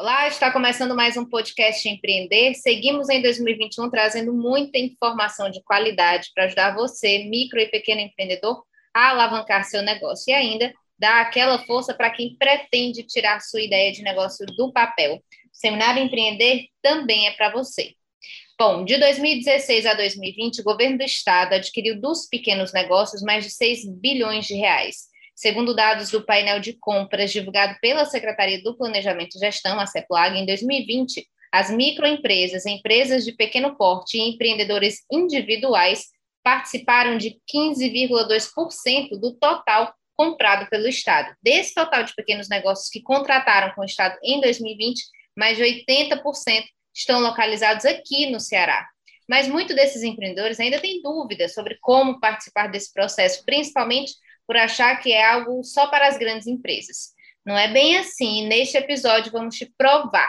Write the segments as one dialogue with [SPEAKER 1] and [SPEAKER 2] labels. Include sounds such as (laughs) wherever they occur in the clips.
[SPEAKER 1] Olá, está começando mais um podcast Empreender. Seguimos em 2021 trazendo muita informação de qualidade para ajudar você, micro e pequeno empreendedor, a alavancar seu negócio e ainda dar aquela força para quem pretende tirar sua ideia de negócio do papel. O Seminário Empreender também é para você. Bom, de 2016 a 2020, o governo do estado adquiriu dos pequenos negócios mais de 6 bilhões de reais. Segundo dados do painel de compras divulgado pela Secretaria do Planejamento e Gestão, a CEPLAG, em 2020, as microempresas, empresas de pequeno porte e empreendedores individuais participaram de 15,2% do total comprado pelo Estado. Desse total de pequenos negócios que contrataram com o Estado em 2020, mais de 80% estão localizados aqui no Ceará. Mas muitos desses empreendedores ainda têm dúvidas sobre como participar desse processo, principalmente por achar que é algo só para as grandes empresas. Não é bem assim. Neste episódio, vamos te provar.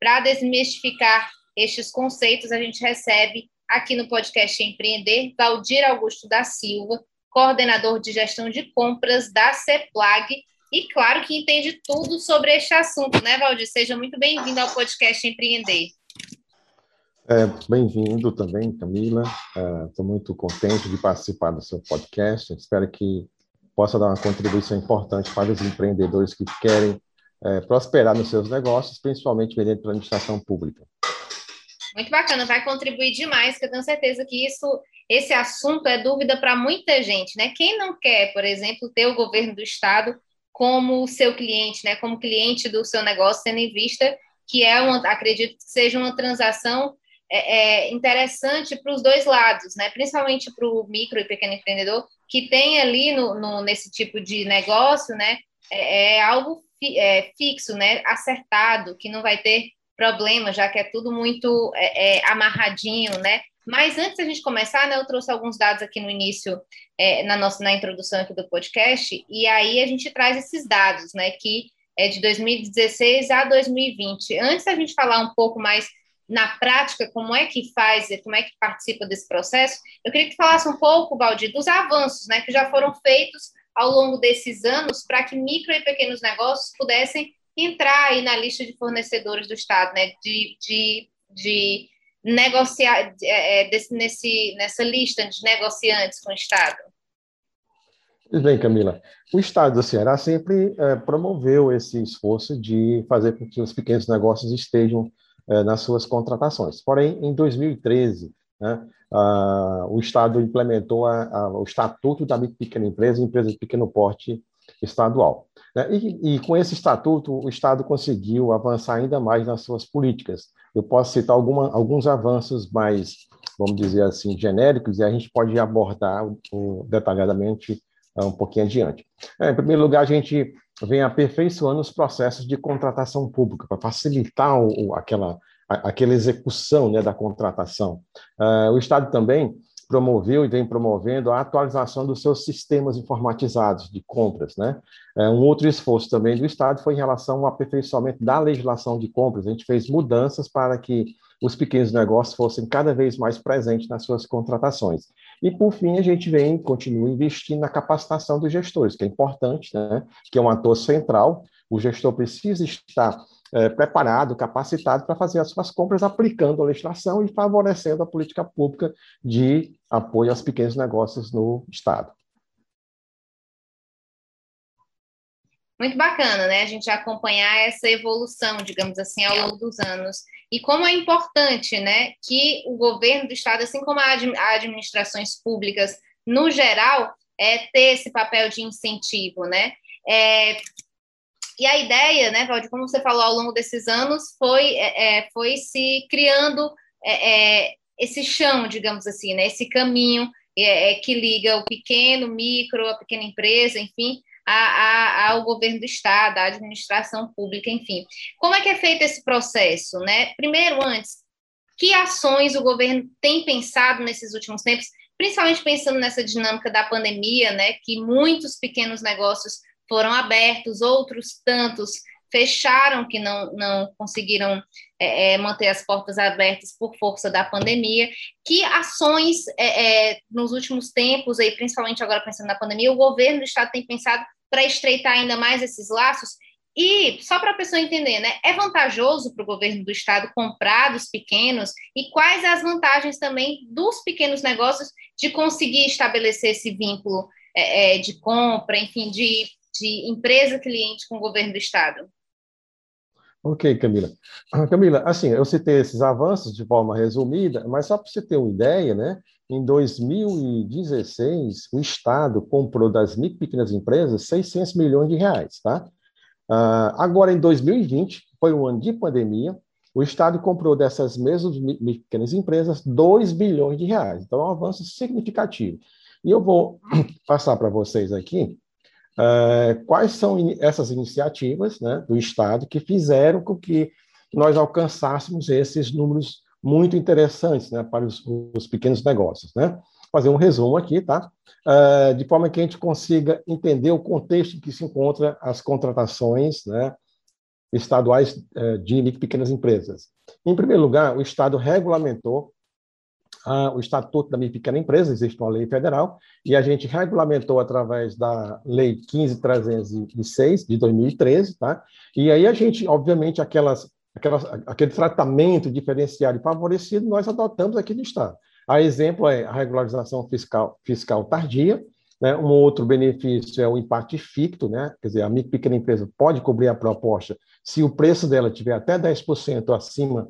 [SPEAKER 1] Para desmistificar estes conceitos, a gente recebe aqui no podcast Empreender Valdir Augusto da Silva, coordenador de gestão de compras da CEPLAG, e claro que entende tudo sobre este assunto, né, Valdir? Seja muito bem-vindo ao podcast Empreender.
[SPEAKER 2] É, Bem-vindo também, Camila. Estou é, muito contente de participar do seu podcast. Espero que possa dar uma contribuição importante para os empreendedores que querem é, prosperar nos seus negócios, principalmente vendendo para a administração pública.
[SPEAKER 1] Muito bacana, vai contribuir demais, que eu tenho certeza que isso, esse assunto é dúvida para muita gente, né? Quem não quer, por exemplo, ter o governo do estado como seu cliente, né? Como cliente do seu negócio, tendo em vista que é uma, acredito que seja uma transação é, é interessante para os dois lados, né? Principalmente para o micro e pequeno empreendedor, que tem ali no, no nesse tipo de negócio, né, é, é algo fi, é, fixo, né, acertado, que não vai ter problema, já que é tudo muito é, é, amarradinho, né? Mas antes da gente começar, né, eu trouxe alguns dados aqui no início, é, na nossa na introdução aqui do podcast, e aí a gente traz esses dados, né, que é de 2016 a 2020. Antes da gente falar um pouco mais na prática, como é que faz, como é que participa desse processo, eu queria que falasse um pouco, Valdir, dos avanços né, que já foram feitos ao longo desses anos para que micro e pequenos negócios pudessem entrar aí na lista de fornecedores do Estado, né, de, de, de negociar é, é desse, nesse, nessa lista de negociantes com o Estado.
[SPEAKER 2] Bem, Camila. O Estado do Ceará sempre é, promoveu esse esforço de fazer com que os pequenos negócios estejam é, nas suas contratações. Porém, em 2013, né, o Estado implementou a, a, o Estatuto da Pequena Empresa, Empresa de Pequeno Porte Estadual. Né, e, e, com esse estatuto, o Estado conseguiu avançar ainda mais nas suas políticas. Eu posso citar alguma, alguns avanços mais, vamos dizer assim, genéricos, e a gente pode abordar o, detalhadamente uh, um pouquinho adiante. É, em primeiro lugar, a gente vem aperfeiçoando os processos de contratação pública para facilitar o, aquela, a, aquela execução né, da contratação. Uh, o Estado também promoveu e vem promovendo a atualização dos seus sistemas informatizados de compras. Né? Uh, um outro esforço também do Estado foi em relação ao aperfeiçoamento da legislação de compras. A gente fez mudanças para que os pequenos negócios fossem cada vez mais presentes nas suas contratações. E, por fim, a gente vem, continua investindo na capacitação dos gestores, que é importante, né? que é um ator central. O gestor precisa estar é, preparado, capacitado para fazer as suas compras, aplicando a legislação e favorecendo a política pública de apoio aos pequenos negócios no Estado.
[SPEAKER 1] Muito bacana, né? A gente acompanhar essa evolução, digamos assim, ao longo dos anos. E como é importante, né, que o governo do estado, assim como as administrações públicas no geral, é ter esse papel de incentivo, né? É, e a ideia, né, Valdir, como você falou ao longo desses anos, foi, é, é foi se criando é, é, esse chão, digamos assim, né, esse caminho é, que liga o pequeno, micro, a pequena empresa, enfim, a, a, ao governo do Estado, à administração pública, enfim. Como é que é feito esse processo? Né? Primeiro, antes, que ações o governo tem pensado nesses últimos tempos, principalmente pensando nessa dinâmica da pandemia, né, que muitos pequenos negócios foram abertos, outros tantos fecharam, que não, não conseguiram é, é, manter as portas abertas por força da pandemia. Que ações, é, é, nos últimos tempos, aí, principalmente agora pensando na pandemia, o governo do Estado tem pensado para estreitar ainda mais esses laços? E, só para a pessoa entender, né, é vantajoso para o governo do Estado comprar dos pequenos? E quais as vantagens também dos pequenos negócios de conseguir estabelecer esse vínculo é, é de compra, enfim, de, de empresa-cliente com o governo do Estado?
[SPEAKER 2] Ok, Camila. Ah, Camila, assim, eu citei esses avanços de forma resumida, mas só para você ter uma ideia, né? Em 2016, o Estado comprou das micro pequenas empresas 600 milhões de reais, tá? Uh, agora, em 2020, foi um ano de pandemia, o Estado comprou dessas mesmas pequenas empresas 2 bilhões de reais. Então, é um avanço significativo. E eu vou (clears throat) passar para vocês aqui uh, quais são essas iniciativas né, do Estado que fizeram com que nós alcançássemos esses números muito interessantes né, para os, os pequenos negócios. Né? fazer um resumo aqui, tá? Uh, de forma que a gente consiga entender o contexto em que se encontra as contratações né, estaduais uh, de micro e pequenas empresas. Em primeiro lugar, o Estado regulamentou uh, o Estatuto da Micro e Pequena Empresa, existe uma lei federal, e a gente regulamentou através da Lei 15306, de 2013, tá? E aí a gente, obviamente, aquelas, aquelas, aquele tratamento diferenciado e favorecido, nós adotamos aqui no Estado. A exemplo é a regularização fiscal, fiscal tardia, né? Um outro benefício é o impacto ficto, né? quer dizer, a micro pequena empresa pode cobrir a proposta se o preço dela tiver até 10% acima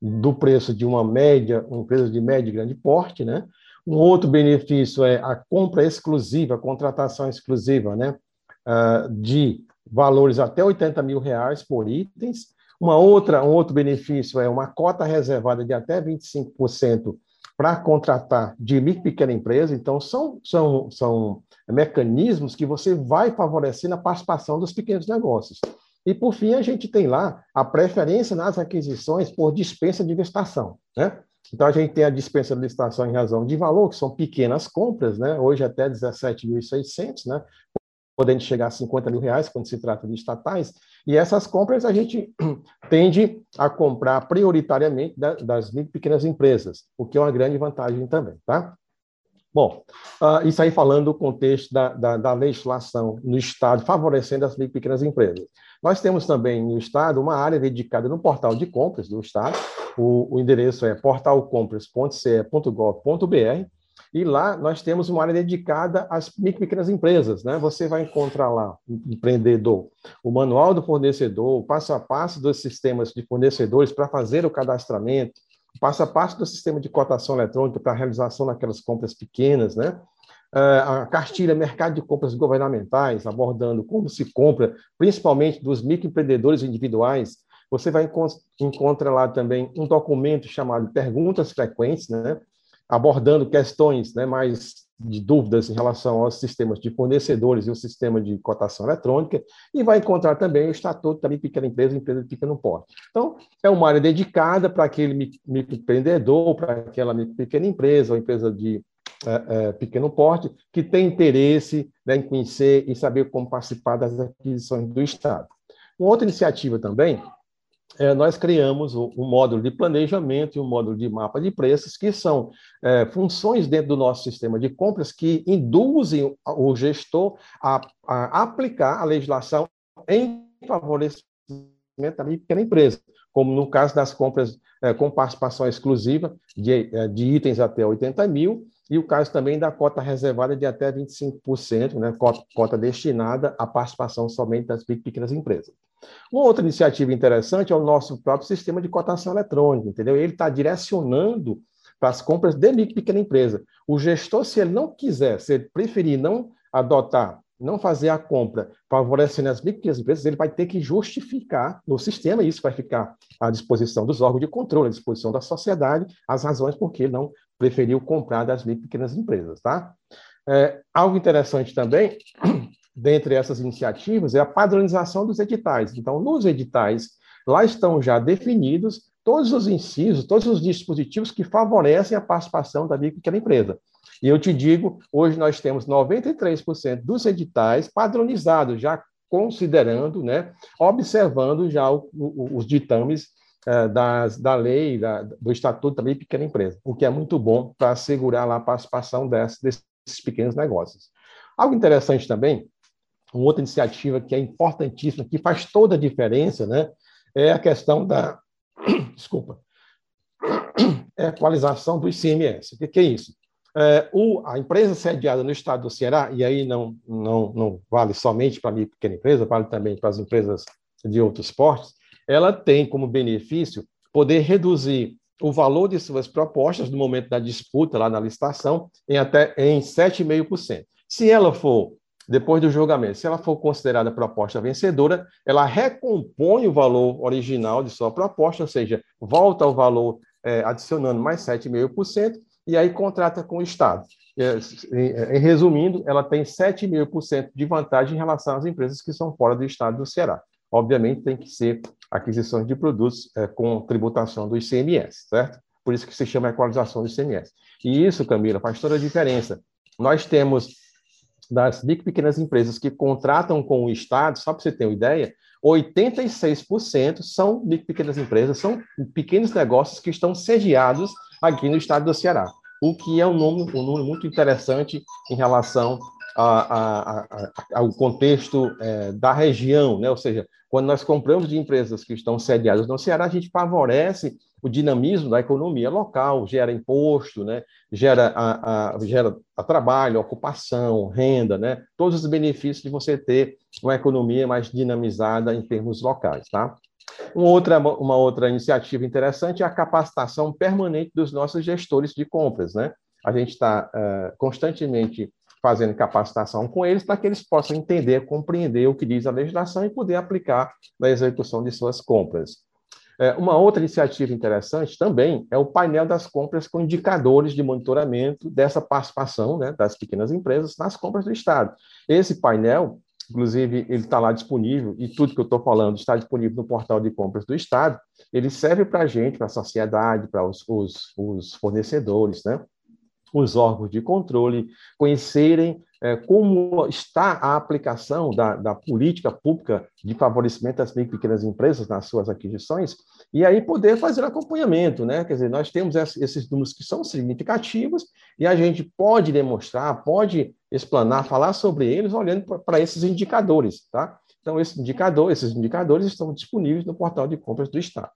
[SPEAKER 2] do preço de uma média, uma empresa de médio e grande porte. Né? Um outro benefício é a compra exclusiva, a contratação exclusiva né? Uh, de valores até 80 mil reais por itens. Uma outra, um outro benefício é uma cota reservada de até 25% para contratar de micro e pequena empresa. Então, são, são, são mecanismos que você vai favorecer na participação dos pequenos negócios. E, por fim, a gente tem lá a preferência nas aquisições por dispensa de licitação. Né? Então, a gente tem a dispensa de licitação em razão de valor, que são pequenas compras, né? hoje até 17.600, né? Podendo chegar a 50 mil reais quando se trata de estatais, e essas compras a gente (clears throat) tende a comprar prioritariamente das micro e pequenas empresas, o que é uma grande vantagem também, tá? Bom, uh, isso aí falando do contexto da, da, da, legislação no Estado, favorecendo as micro e pequenas empresas. Nós temos também no Estado uma área dedicada no portal de compras do Estado, o, o endereço é portalcompras.ce.gov.br, e lá nós temos uma área dedicada às micro e pequenas empresas. Né? Você vai encontrar lá, empreendedor, o manual do fornecedor, o passo a passo dos sistemas de fornecedores para fazer o cadastramento, o passo a passo do sistema de cotação eletrônica para a realização daquelas compras pequenas, né? Ah, a cartilha Mercado de Compras Governamentais, abordando como se compra, principalmente dos microempreendedores individuais. Você vai encontrar lá também um documento chamado Perguntas Frequentes, né? Abordando questões né, mais de dúvidas em relação aos sistemas de fornecedores e o sistema de cotação eletrônica, e vai encontrar também o estatuto da pequena empresa, empresa de pequeno porte. Então, é uma área dedicada para aquele microempreendedor, para aquela pequena empresa ou empresa de é, é, pequeno porte, que tem interesse né, em conhecer e saber como participar das aquisições do Estado. Uma outra iniciativa também é, nós criamos um, módulo de planejamento e um módulo de mapa de preços, que são é, funções dentro do nosso sistema de compras que induzem o gestor a, a aplicar a legislação em favorecimento da pequena empresa, como no caso das compras é, com participação exclusiva de, é, de itens até 80 mil, e o caso também da cota reservada de até 25%, né, cota, destinada à participação somente das pequenas empresas. Uma outra iniciativa interessante é o nosso próprio sistema de cotação eletrônica, entendeu? Ele está direcionando para as compras de micro e pequena empresa. O gestor, se ele não quiser, se ele preferir não adotar, não fazer a compra favorecendo as micro e pequenas empresas, ele vai ter que justificar no sistema, e isso vai ficar à disposição dos órgãos de controle, à disposição da sociedade, as razões por que ele não preferiu comprar das pequenas empresas, tá? É, algo interessante também (clears throat) dentre essas iniciativas é a padronização dos editais. Então, nos editais, lá estão já definidos todos os incisos, todos os dispositivos que favorecem a participação da pequena empresa. E eu te digo, hoje nós temos 93% dos editais padronizados, já considerando, né, observando já o, o, os ditames é, das, da lei, da, do Estatuto da Pequena Empresa, o que é muito bom para assegurar lá a participação desse, desses pequenos negócios. Algo interessante também, uma outra iniciativa que é importantíssima, que faz toda a diferença, né, é a questão da (coughs) desculpa, é a equalização do ICMS. O que, é isso? É, o, a empresa sediada no estado do Ceará, e aí não, não, não vale somente para a pequena empresa, vale também para as empresas de outros portos, ela tem como benefício poder reduzir o valor de suas propostas no momento da disputa, lá na licitação, em até em 7,5%. Se ela for depois do julgamento, se ela for considerada proposta vencedora, ela recompõe o valor original de sua proposta, ou seja, volta ao valor é, adicionando mais 7,5%, e aí contrata com o Estado. É, em, resumindo, ela tem 7,5% de vantagem em relação às empresas que são fora do Estado do Ceará. Obviamente, tem que ser aquisições de produtos é, com tributação do ICMS, certo? Por isso que se chama equalização do ICMS. E isso, Camila, faz toda a diferença. Nós temos das micro e pequenas empresas que contratam com o Estado, só para você ter uma ideia, 86% são micro e pequenas empresas, são pequenos negócios que estão sediados aqui no estado do Ceará, o que é um número, um número muito interessante em relação a, a, a, ao contexto é, da região, né? ou seja, quando nós compramos de empresas que estão sediadas no Ceará, a gente favorece o dinamismo da economia local, gera imposto, né? gera, a, a, gera a trabalho, ocupação, renda, né? todos os benefícios de você ter uma economia mais dinamizada em termos locais. Tá? Uma outra, uma outra iniciativa interessante é a capacitação permanente dos nossos gestores de compras. Né? A gente está uh, constantemente fazendo capacitação com eles para que eles possam entender, compreender o que diz a legislação e poder aplicar na execução de suas compras. É, uma outra iniciativa interessante também é o painel das compras com indicadores de monitoramento dessa participação né, das pequenas empresas nas compras do Estado. Esse painel, inclusive, ele está lá disponível, e tudo que eu estou falando está disponível no portal de compras do Estado. Ele serve para a gente, para a sociedade, para os, os, os fornecedores, né? Os órgãos de controle conhecerem é, como está a aplicação da, da, política pública de favorecimento das micro e pequenas empresas nas suas aquisições, e aí poder fazer acompanhamento, né? Quer dizer, nós temos esses números que são significativos e a gente pode demonstrar, pode explanar, falar sobre eles olhando para esses indicadores, tá? Então, esse indicador, esses indicadores estão disponíveis no portal de compras do Estado.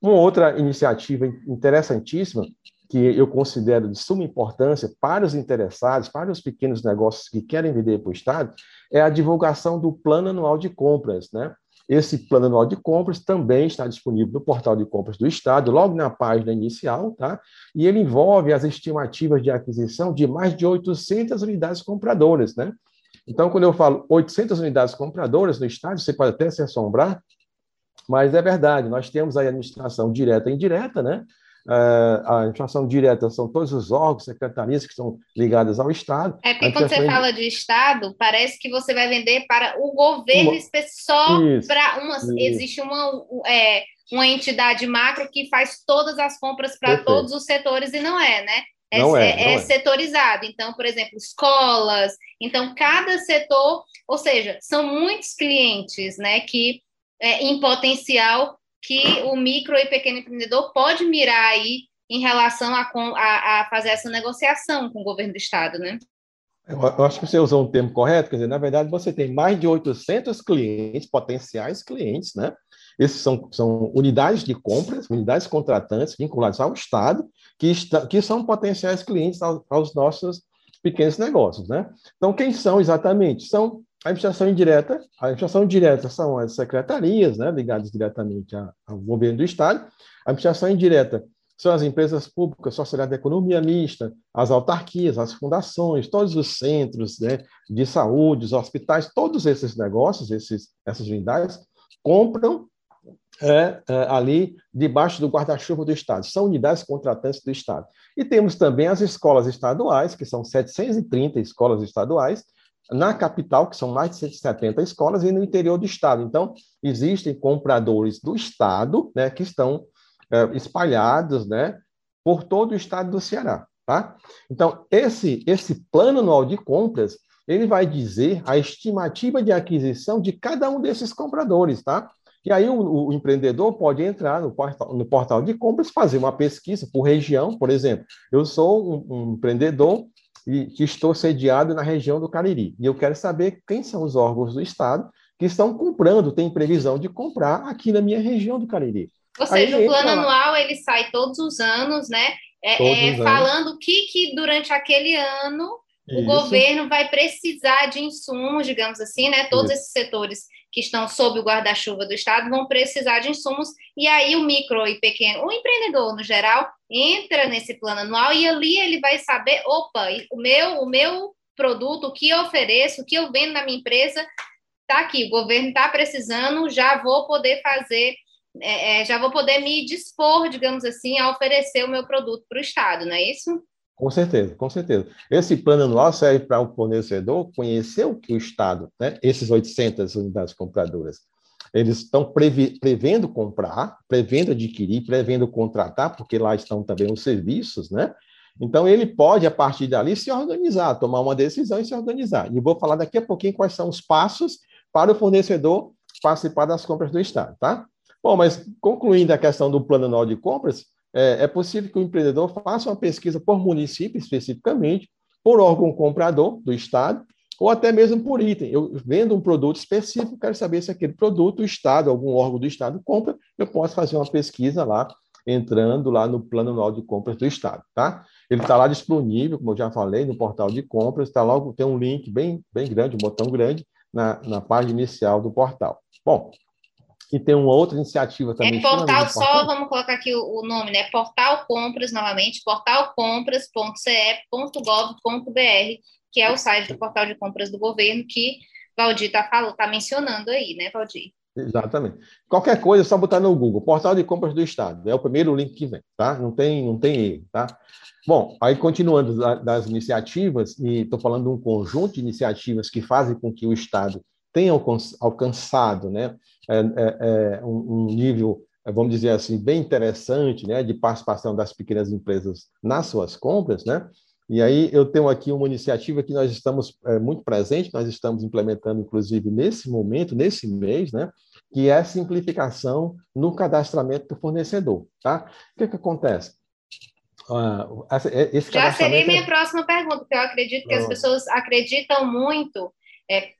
[SPEAKER 2] Uma outra iniciativa interessantíssima que eu considero de suma importância para os interessados, para os pequenos negócios que querem vender para o Estado, é a divulgação do Plano Anual de Compras. Né? Esse Plano Anual de Compras também está disponível no portal de compras do Estado, logo na página inicial, tá? e ele envolve as estimativas de aquisição de mais de 800 unidades compradoras. Né? Então, quando eu falo 800 unidades compradoras no Estado, você pode até se assombrar, mas é verdade, nós temos a administração direta e indireta, né? Uh, a administração direta são todos os órgãos, secretarias que estão ligadas ao Estado.
[SPEAKER 1] É porque quando você fala de Estado, parece que você vai vender para o governo uma... só para uma. Isso. Existe uma, é, uma entidade macro que faz todas as compras para todos os setores e não é, né? É, não é, é, não é, setorizado. Então, por exemplo, escolas. Então, cada setor, ou seja, são muitos clientes, né, que é, em potencial que o micro e pequeno empreendedor pode mirar aí em relação a, a, a fazer essa negociação com o governo do Estado, né?
[SPEAKER 2] Eu acho que você usou um termo correto, quer dizer, na verdade, você tem mais de 800 clientes, potenciais clientes, né? Esses são, são unidades de compras, unidades contratantes vinculadas ao Estado, que, está, que são potenciais clientes aos, aos nossos pequenos negócios, né? Então, quem são exatamente? São a administração indireta, a administração direta são as secretarias, né, ligadas diretamente ao governo do Estado. A administração indireta são as empresas públicas, sociedade de economia mista, as autarquias, as fundações, todos os centros né, de saúde, os hospitais, todos esses negócios, esses, essas unidades, compram é, é, ali debaixo do guarda-chuva do Estado. São unidades contratantes do Estado. E temos também as escolas estaduais, que são 730 escolas estaduais, na capital, que são mais de 170 escolas, e no interior do estado. Então, existem compradores do estado, né, que estão é, espalhados, né, por todo o estado do Ceará, tá? Então, esse esse plano anual de compras, ele vai dizer a estimativa de aquisição de cada um desses compradores, tá? E aí o, o empreendedor pode entrar no portal, no portal de compras, fazer uma pesquisa por região, por exemplo. Eu sou um, um empreendedor e que estou sediado na região do Cariri. E eu quero saber quem são os órgãos do Estado que estão comprando, têm previsão de comprar aqui na minha região do Cariri.
[SPEAKER 1] Ou seja, o plano anual ele sai todos os anos, né? É, é falando o que, que durante aquele ano o Isso. governo vai precisar de insumos, digamos assim, né? Todos Isso. esses setores que estão sob o guarda-chuva do Estado vão precisar de insumos, e aí o micro e pequeno, o empreendedor no geral, entra nesse plano anual e ali ele vai saber, opa, o meu, o meu produto, o que eu ofereço, o que eu vendo na minha empresa, está aqui, o governo está precisando, já vou poder fazer, é, é, já vou poder me dispor, digamos assim, a oferecer o meu produto para o Estado, não é isso?
[SPEAKER 2] Com certeza, com certeza. Esse plano anual serve para o fornecedor conhecer o que o Estado, né, esses 800 unidades compradoras, eles estão prevendo comprar, prevendo adquirir, prevendo contratar, porque lá estão também os serviços, né? Então, ele pode, a partir dali, se organizar, tomar uma decisão e se organizar. E vou falar daqui a pouquinho quais são os passos para o fornecedor participar das compras do Estado, tá? Bom, mas concluindo a questão do plano anual de compras, é, é possível que o empreendedor faça uma pesquisa por município especificamente, por órgão comprador do Estado, ou até mesmo por item. Eu vendo um produto específico, quero saber se aquele produto o Estado, algum órgão do Estado compra, eu posso fazer uma pesquisa lá, entrando lá no plano anual de compras do Estado, tá? Ele está lá disponível, como eu já falei, no portal de compras, está logo, tem um link bem, bem grande, um botão grande, na, na página inicial do portal. Bom, e tem uma outra iniciativa também.
[SPEAKER 1] É portal, só vamos colocar aqui o, o, nome, né? Portal Compras, novamente, portalcompras.ce.gov.br, que é o site do portal de compras do governo que Valdir está tá mencionando aí, né, Valdir?
[SPEAKER 2] Exatamente. Qualquer coisa, é só botar no Google, Portal de Compras do Estado. É o primeiro link que vem, tá? Não tem, não tem erro, tá? Bom, aí continuando das iniciativas, e estou falando de um conjunto de iniciativas que fazem com que o Estado tenha alcançado né, é, é, é um, nível, vamos dizer assim, bem interessante né, de participação das pequenas empresas nas suas compras, né? E aí eu tenho aqui uma iniciativa que nós estamos é, muito presente, nós estamos implementando, inclusive, nesse momento, nesse mês, né? Que é a simplificação no cadastramento do fornecedor, tá? O que, que acontece?
[SPEAKER 1] Uh, esse Já seria minha é... próxima pergunta, porque eu acredito que as pessoas acreditam muito, é,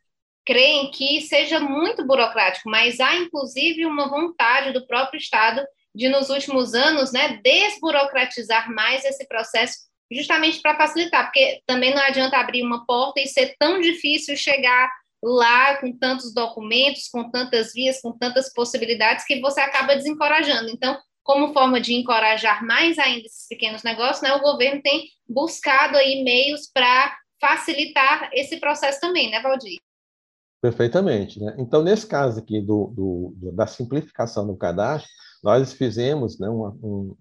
[SPEAKER 1] creem que seja muito burocrático, mas há, inclusive, uma vontade do próprio Estado de, nos últimos anos, né, desburocratizar mais esse processo justamente para facilitar, porque também não adianta abrir uma porta e ser tão difícil chegar lá com tantos documentos, com tantas vias, com tantas possibilidades que você acaba desencorajando. Então, como forma de encorajar mais ainda esses pequenos negócios, né, o governo tem buscado aí meios para facilitar esse processo também, né, Valdir?
[SPEAKER 2] Perfeitamente. Né? Então, nesse caso aqui do, do, da simplificação do cadastro, nós fizemos né, um, um,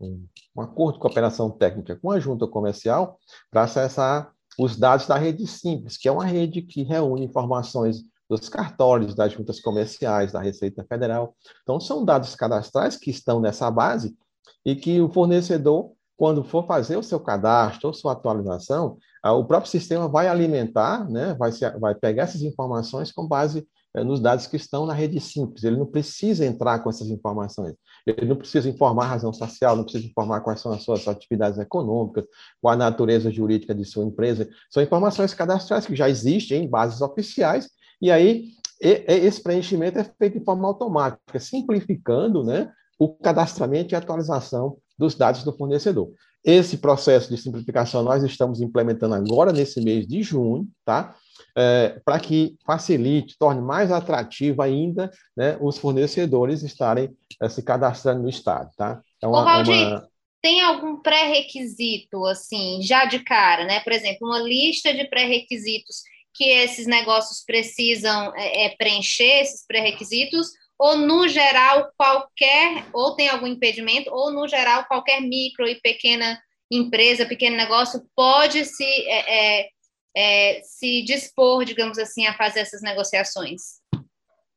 [SPEAKER 2] um, acordo de cooperação técnica com a junta comercial para acessar os dados da rede simples, que é uma rede que reúne informações dos cartórios, das juntas comerciais, da Receita Federal. Então, são dados cadastrais que estão nessa base e que o fornecedor, quando for fazer o seu cadastro ou sua atualização, o próprio sistema vai alimentar, né, vai, se, vai pegar essas informações com base eh, nos dados que estão na rede simples. Ele não precisa entrar com essas informações. Ele não precisa informar a razão social, não precisa informar quais são as suas atividades econômicas, qual a natureza jurídica de sua empresa. São informações cadastrais que já existem em bases oficiais, e aí esse preenchimento é feito de forma automática, simplificando né, o cadastramento e atualização dos dados do fornecedor. Esse processo de simplificação nós estamos implementando agora nesse mês de junho, tá? é, para que facilite, torne mais atrativo ainda né, os fornecedores estarem é, se cadastrando no Estado. Tá?
[SPEAKER 1] É uma, Ô, Valdir, uma... tem algum pré-requisito, assim, já de cara, né? Por exemplo, uma lista de pré-requisitos que esses negócios precisam é, é preencher, esses pré-requisitos, ou no geral qualquer, ou tem algum impedimento, ou no geral qualquer micro e pequena empresa, pequeno negócio pode se é, é, é, se dispor, digamos assim, a fazer essas negociações?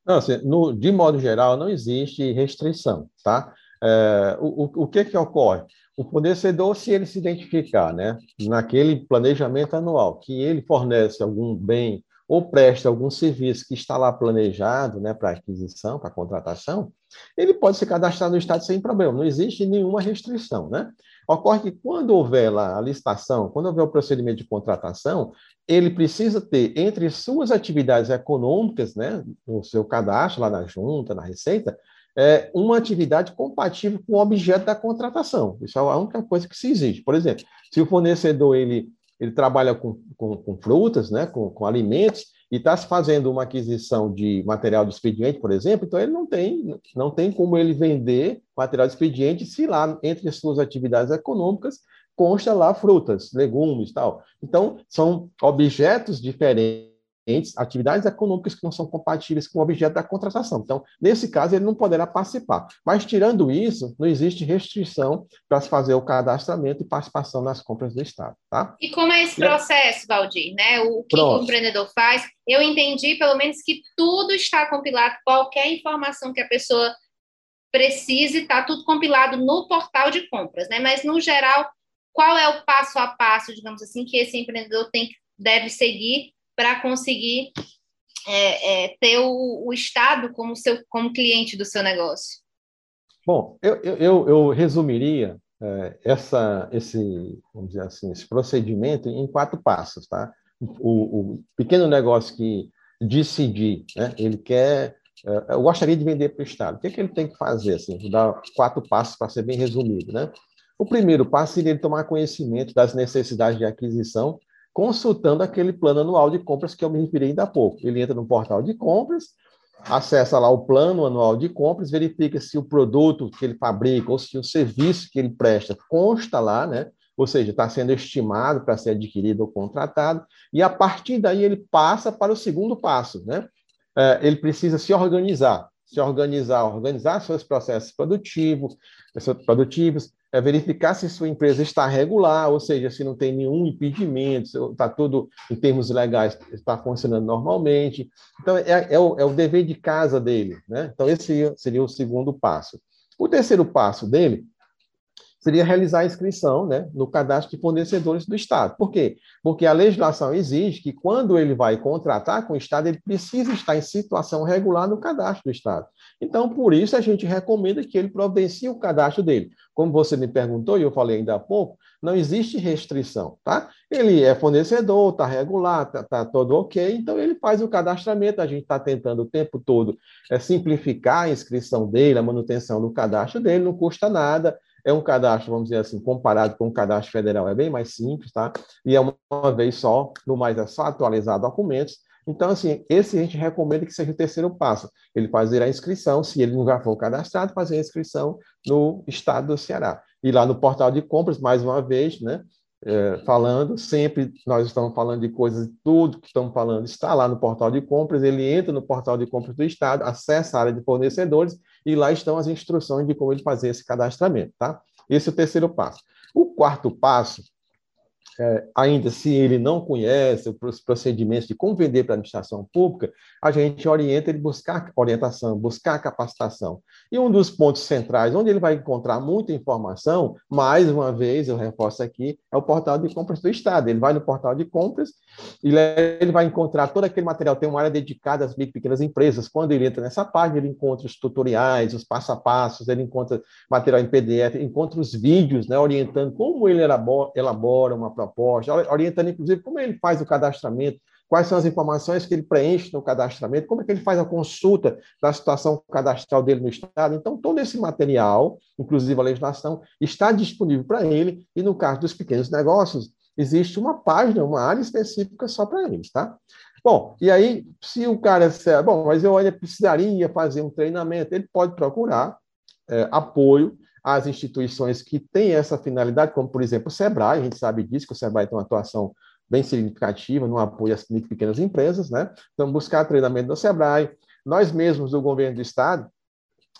[SPEAKER 2] Não, assim, no, de modo geral, não existe restrição, tá? É, o, o, que que ocorre? O fornecedor, se ele se identificar, né, naquele planejamento anual, que ele fornece algum bem ou presta algum serviço que está lá planejado, né, para aquisição, para contratação, ele pode se cadastrar no Estado sem problema, não existe nenhuma restrição, né? Ocorre que quando houver lá a licitação, quando houver o procedimento de contratação, ele precisa ter entre suas atividades econômicas, né, no seu cadastro lá na junta, na Receita, é, uma atividade compatível com o objeto da contratação. Isso é a única coisa que se exige. Por exemplo, se o fornecedor ele, ele trabalha com, com, com frutas, né, com, com alimentos, e está fazendo uma aquisição de material de expediente, por exemplo, então ele não tem, não tem como ele vender material de expediente se lá, entre as suas atividades econômicas, consta lá frutas, legumes tal. Então, são objetos diferentes, atividades econômicas que não são compatíveis com o objeto da contratação. Então, nesse caso, ele não poderá participar. Mas, tirando isso, não existe restrição para se fazer o cadastramento e participação nas compras do Estado. Tá?
[SPEAKER 1] E como é esse processo, Valdir? Né? O que Pronto. o empreendedor faz? Eu entendi, pelo menos, que tudo está compilado, qualquer informação que a pessoa precise, está tudo compilado no portal de compras, né? Mas, no geral, qual é o passo a passo, digamos assim, que esse empreendedor tem, deve seguir para conseguir é, é, ter o, o, Estado como, seu, como cliente do seu negócio?
[SPEAKER 2] Bom, eu, eu, eu resumiria é, essa, esse, vamos dizer assim, esse procedimento em quatro passos, tá? O, o pequeno negócio que decidir, né? ele quer, é, eu gostaria de vender para o Estado. O que, é que ele tem que fazer? Assim, vou dar quatro passos para ser bem resumido, né? O primeiro passo seria ele tomar conhecimento das necessidades de aquisição, consultando aquele plano anual de compras que eu me referi ainda há pouco. Ele entra no portal de compras, acessa lá o plano anual de compras, verifica se o produto que ele fabrica ou se o serviço que ele presta consta lá, né? ou seja, está sendo estimado para ser adquirido ou contratado, e a partir daí ele passa para o segundo passo. Né? É, ele precisa se organizar, se organizar, organizar seus processos produtivos, produtivos, é verificar se sua empresa está regular, ou seja, se não tem nenhum impedimento, está tudo em termos legais, está funcionando normalmente. Então, é, é, o, é o dever de casa dele. Né? Então, esse seria o segundo passo. O terceiro passo dele seria realizar a inscrição né, no cadastro de fornecedores do Estado. Por quê? Porque a legislação exige que, quando ele vai contratar com o Estado, ele precisa estar em situação regular no cadastro do Estado. Então, por isso, a gente recomenda que ele providencie o cadastro dele. Como você me perguntou, e eu falei ainda há pouco, não existe restrição, tá? Ele é fornecedor, está regular, está tá todo ok, então ele faz o cadastramento. A gente está tentando o tempo todo é, simplificar a inscrição dele, a manutenção do cadastro dele, não custa nada é um cadastro, vamos dizer assim, comparado com o cadastro federal, é bem mais simples, tá? E é uma, uma vez só, no mais é só atualizar documentos. Então, assim, esse a gente recomenda que seja o terceiro passo. Ele fazer a inscrição, se ele não já for cadastrado, fazer a inscrição no estado do Ceará. E lá no portal de compras, mais uma vez, né? É, falando, sempre nós estamos falando de coisas, tudo que estamos falando está lá no portal de compras, ele entra no portal de compras do Estado, acessa a área de fornecedores e lá estão as instruções de como ele fazer esse cadastramento, tá? Esse é o terceiro passo. O quarto passo é, ainda se ele não conhece os procedimentos de como vender para a administração pública, a gente orienta ele buscar orientação, buscar capacitação. E um dos pontos centrais, onde ele vai encontrar muita informação, mais uma vez, eu reforço aqui, é o portal de compras do Estado. Ele vai no portal de compras e ele vai encontrar todo aquele material, tem uma área dedicada às pequenas empresas. Quando ele entra nessa página, ele encontra os tutoriais, os passo a passos, ele encontra material em PDF, encontra os vídeos, né, orientando como ele elabora uma proposta proposta, orientando inclusive como ele faz o cadastramento, quais são as informações que ele preenche no cadastramento, como é que ele faz a consulta da situação cadastral dele no Estado. Então, todo esse material, inclusive a legislação, está disponível para ele, e no caso dos pequenos negócios, existe uma página, uma área específica só para eles, tá? Bom, e aí, se o cara disser, bom, mas eu ainda precisaria fazer um treinamento, ele pode procurar é, apoio às instituições que têm essa finalidade, como, por exemplo, o SEBRAE, a gente sabe disso, que o SEBRAE tem uma atuação bem significativa no apoio às pequenas empresas, né? Então, buscar treinamento do SEBRAE. Nós mesmos, do governo do Estado,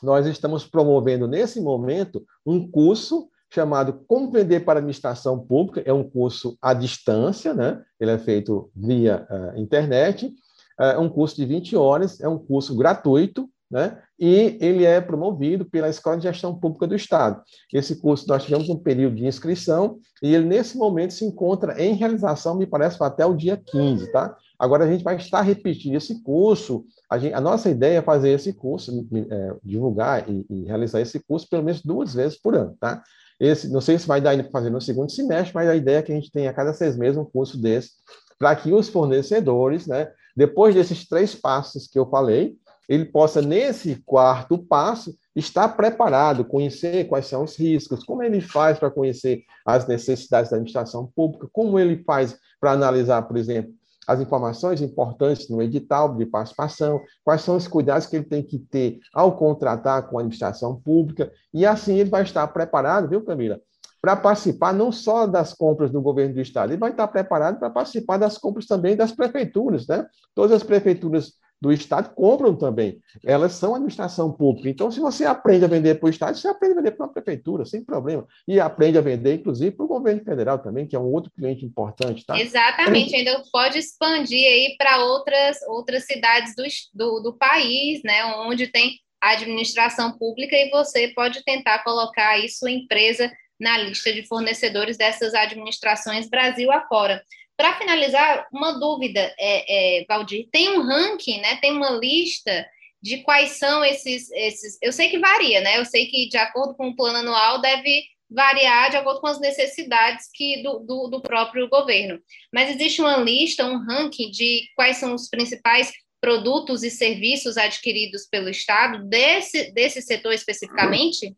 [SPEAKER 2] nós estamos promovendo, nesse momento, um curso chamado Compreender para Administração Pública, é um curso à distância, né? ele é feito via uh, internet, é um curso de 20 horas, é um curso gratuito, né? e ele é promovido pela Escola de Gestão Pública do Estado. Esse curso nós tivemos um período de inscrição e ele, nesse momento, se encontra em realização, me parece, até o dia 15, tá? Agora a gente vai estar repetindo esse curso, a, gente, a nossa ideia é fazer esse curso, é, divulgar e, e, realizar esse curso pelo menos duas vezes por ano, tá? Esse, não sei se vai dar para fazer no segundo semestre, mas a ideia é que a gente tenha a cada seis meses um curso desse, para que os fornecedores, né, depois desses três passos que eu falei, ele possa, nesse quarto passo, estar preparado, conhecer quais são os riscos, como ele faz para conhecer as necessidades da administração pública, como ele faz para analisar, por exemplo, as informações importantes no edital de participação, quais são os cuidados que ele tem que ter ao contratar com a administração pública, e assim ele vai estar preparado, viu, Camila, para participar não só das compras do governo do estado, ele vai estar preparado para participar das compras também das prefeituras, né? Todas as prefeituras do Estado compram também. Elas são administração pública. Então, se você aprende a vender para o Estado, você aprende a vender para uma prefeitura, sem problema. E aprende a vender, inclusive, para o governo federal também, que é um outro cliente importante. Tá?
[SPEAKER 1] Exatamente, ainda pode expandir aí para outras, outras cidades do, do, do país, né, onde tem administração pública, e você pode tentar colocar aí sua empresa na lista de fornecedores dessas administrações Brasil afora. Para finalizar, uma dúvida, é, é, Valdir, tem um ranking, né? Tem uma lista de quais são esses, esses. Eu sei que varia, né? Eu sei que de acordo com o plano anual deve variar de acordo com as necessidades que do, do, do próprio governo. Mas existe uma lista, um ranking de quais são os principais produtos e serviços adquiridos pelo Estado desse, desse setor especificamente?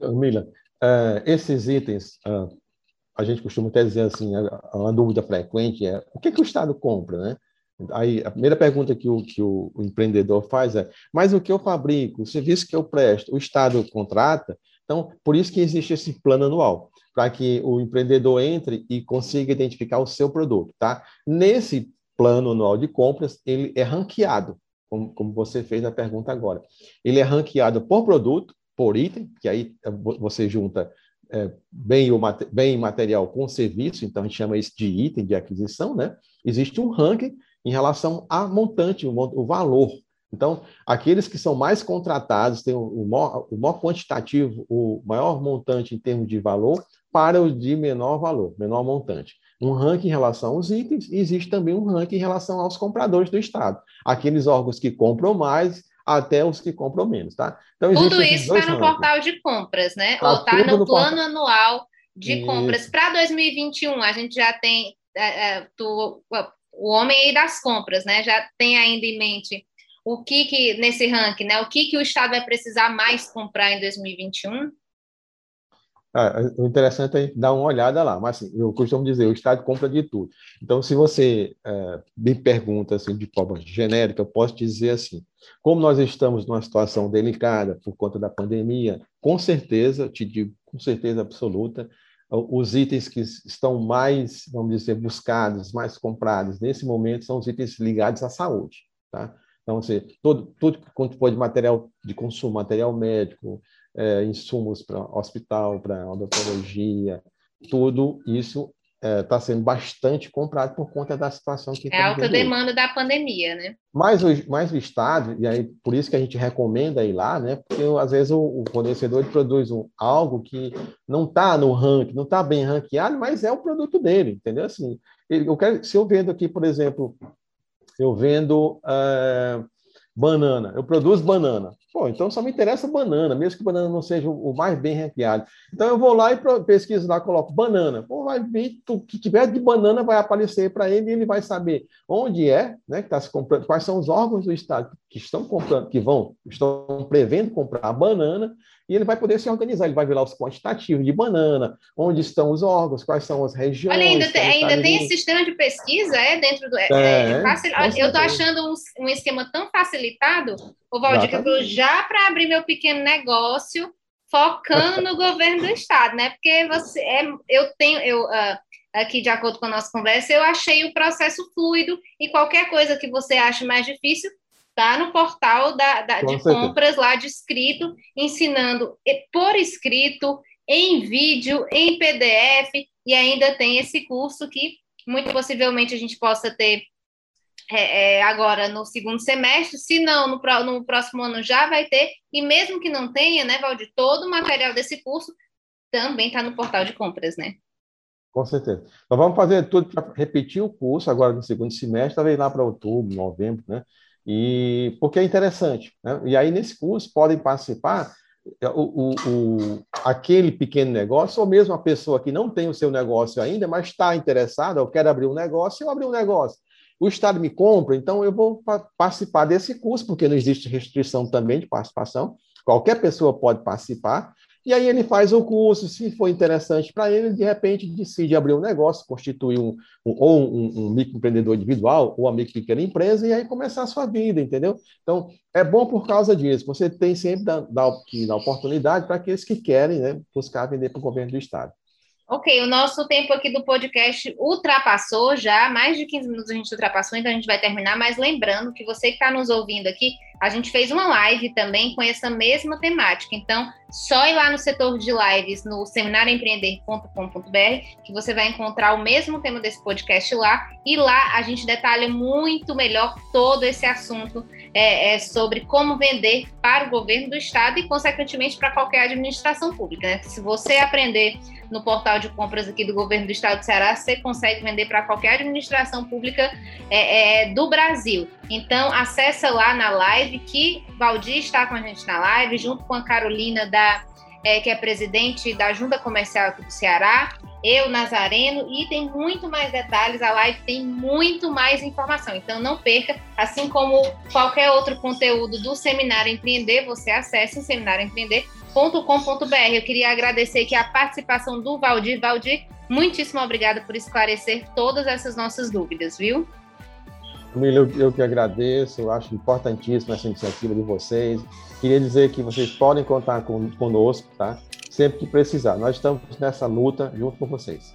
[SPEAKER 2] Mila, uh, esses itens, uh, a gente costuma até dizer assim, uma dúvida frequente é o que, que o Estado compra, né? Aí a primeira pergunta que o, que o, empreendedor faz é: mas o que eu fabrico, o serviço que eu presto, o Estado contrata? Então, por isso que existe esse plano anual, para que o empreendedor entre e consiga identificar o seu produto, tá? Nesse plano anual de compras, ele é ranqueado, como, como você fez a pergunta agora. Ele é ranqueado por produto, por item, que aí você junta é, bem, o, bem material com serviço, então a gente chama isso de item de aquisição, né? Existe um ranking em relação a montante, o, o valor. Então, aqueles que são mais contratados têm o, o, maior, o maior quantitativo, o maior montante em termos de valor, para os de menor valor, menor montante. Um ranking em relação aos itens, e existe também um ranking em relação aos compradores do Estado. Aqueles órgãos que compram mais até os que compram menos, tá?
[SPEAKER 1] Então, Tudo isso está no portal de compras, né? Tá Ou está no, no, plano portal. anual de isso. compras. Para 2021, a gente já tem é, é, tu, o homem aí das compras, né? Já tem ainda em mente o que, que nesse ranking, né? O que, que o Estado vai precisar mais comprar em 2021?
[SPEAKER 2] Ah, o interessante é dar uma olhada lá, mas assim, eu costumo dizer, o Estado compra de tudo. Então, se você é, me pergunta assim, de forma genérica, eu posso dizer assim, como nós estamos numa situação delicada por conta da pandemia, com certeza, te digo com certeza absoluta, os itens que estão mais, vamos dizer, buscados, mais comprados nesse momento são os itens ligados à saúde, tá? Então, assim, todo, tudo quanto for de material de consumo, material médico, é, insumos para hospital, para odontologia, tudo isso está é, sendo bastante comprado por conta da situação que
[SPEAKER 1] é alta demanda da pandemia, né?
[SPEAKER 2] Mas o, mas o Estado, e aí por isso que a gente recomenda ir lá, né? Porque às vezes o, o fornecedor produz um, algo que não está no ranking, não está bem ranqueado, mas é o produto dele, entendeu? Assim, eu quero, se eu vendo aqui, por exemplo, eu vendo uh, banana, eu produzo banana. Pô, então só me interessa banana, mesmo que banana não seja o mais bem ranqueado. Então eu vou lá e pesquiso lá, coloco banana. Pô, vai ver, o que tiver de banana vai aparecer para ele e ele vai saber onde é, né, que está se comprando, quais são os órgãos do Estado que estão comprando, que vão, estão prevendo comprar a banana, e ele vai poder se organizar, ele vai ver lá os quantitativos de banana, onde estão os órgãos, quais são as regiões.
[SPEAKER 1] Olha, ainda, tem, ainda tem esse sistema de pesquisa, é, dentro do... É, é, é facil... Eu estou achando um, um, esquema tão facilitado, o Valdir, que eu já para abrir meu pequeno negócio, focando no (laughs) governo do Estado, né? Porque você, é, eu tenho... Eu, uh, aqui de acordo com a nossa conversa, eu achei o processo fluido e qualquer coisa que você ache mais difícil, Está no portal da, da de certeza. compras lá de escrito, ensinando por escrito em vídeo, em PDF, e ainda tem esse curso que muito possivelmente a gente possa ter é, é, agora no segundo semestre, se não, no, no, próximo ano já vai ter, e mesmo que não tenha, né, Valdir, todo o material desse curso também está no portal de compras, né?
[SPEAKER 2] Com certeza. Nós vamos fazer tudo para repetir o curso agora no segundo semestre, talvez lá para outubro, novembro, né? E porque é interessante, né? E aí nesse curso podem participar é, o, o, o, aquele pequeno negócio, ou mesmo a pessoa que não tem o seu negócio ainda, mas está interessada, ou quer abrir um negócio, eu abrir um negócio. O Estado me compra, então eu vou participar desse curso, porque não existe restrição também de participação, qualquer pessoa pode participar, e aí ele faz o curso, se for interessante para ele, de repente decide abrir um negócio, constituir um, um ou um, um microempreendedor individual, ou uma micro pequena empresa, e aí começar a sua vida, entendeu? Então, é bom por causa disso. Você tem sempre da, da, da oportunidade para aqueles que querem né, buscar vender para o governo do Estado.
[SPEAKER 1] Ok, o nosso tempo aqui do podcast ultrapassou já, mais de 15 minutos a gente ultrapassou, então a gente vai terminar, mas lembrando que você que está nos ouvindo aqui, a gente fez uma live também com essa mesma temática. Então, só ir lá no setor de lives, no seminarioempreender.com.br, que você vai encontrar o mesmo tema desse podcast lá. E lá a gente detalha muito melhor todo esse assunto é, é sobre como vender para o governo do estado e, consequentemente, para qualquer administração pública. Né? Se você aprender no portal de compras aqui do governo do estado do Ceará, você consegue vender para qualquer administração pública é, é, do Brasil. Então, acessa lá na live que Valdir está com a gente na live, junto com a Carolina da é, que é presidente da Junta Comercial aqui do Ceará, eu, Nazareno, e tem muito mais detalhes, a live tem muito mais informação, então não perca, assim como qualquer outro conteúdo do Seminário Empreender, você o seminarioempreender.com.br. Eu queria agradecer aqui a participação do Valdir. Valdir, muitíssimo obrigada por esclarecer todas essas nossas dúvidas, viu?
[SPEAKER 2] Camila, eu, eu que agradeço, eu acho importantíssima essa iniciativa de vocês. Queria dizer que vocês podem contar com, conosco, tá? Sempre que precisar. Nós estamos nessa luta junto com vocês.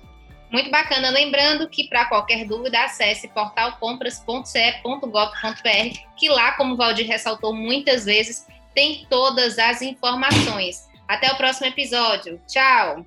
[SPEAKER 1] Muito bacana. Lembrando que, para qualquer dúvida, acesse portalcompras.ce.gov.br, que lá, como o Valdir ressaltou muitas vezes, tem todas as informações. Até o próximo episódio. Tchau!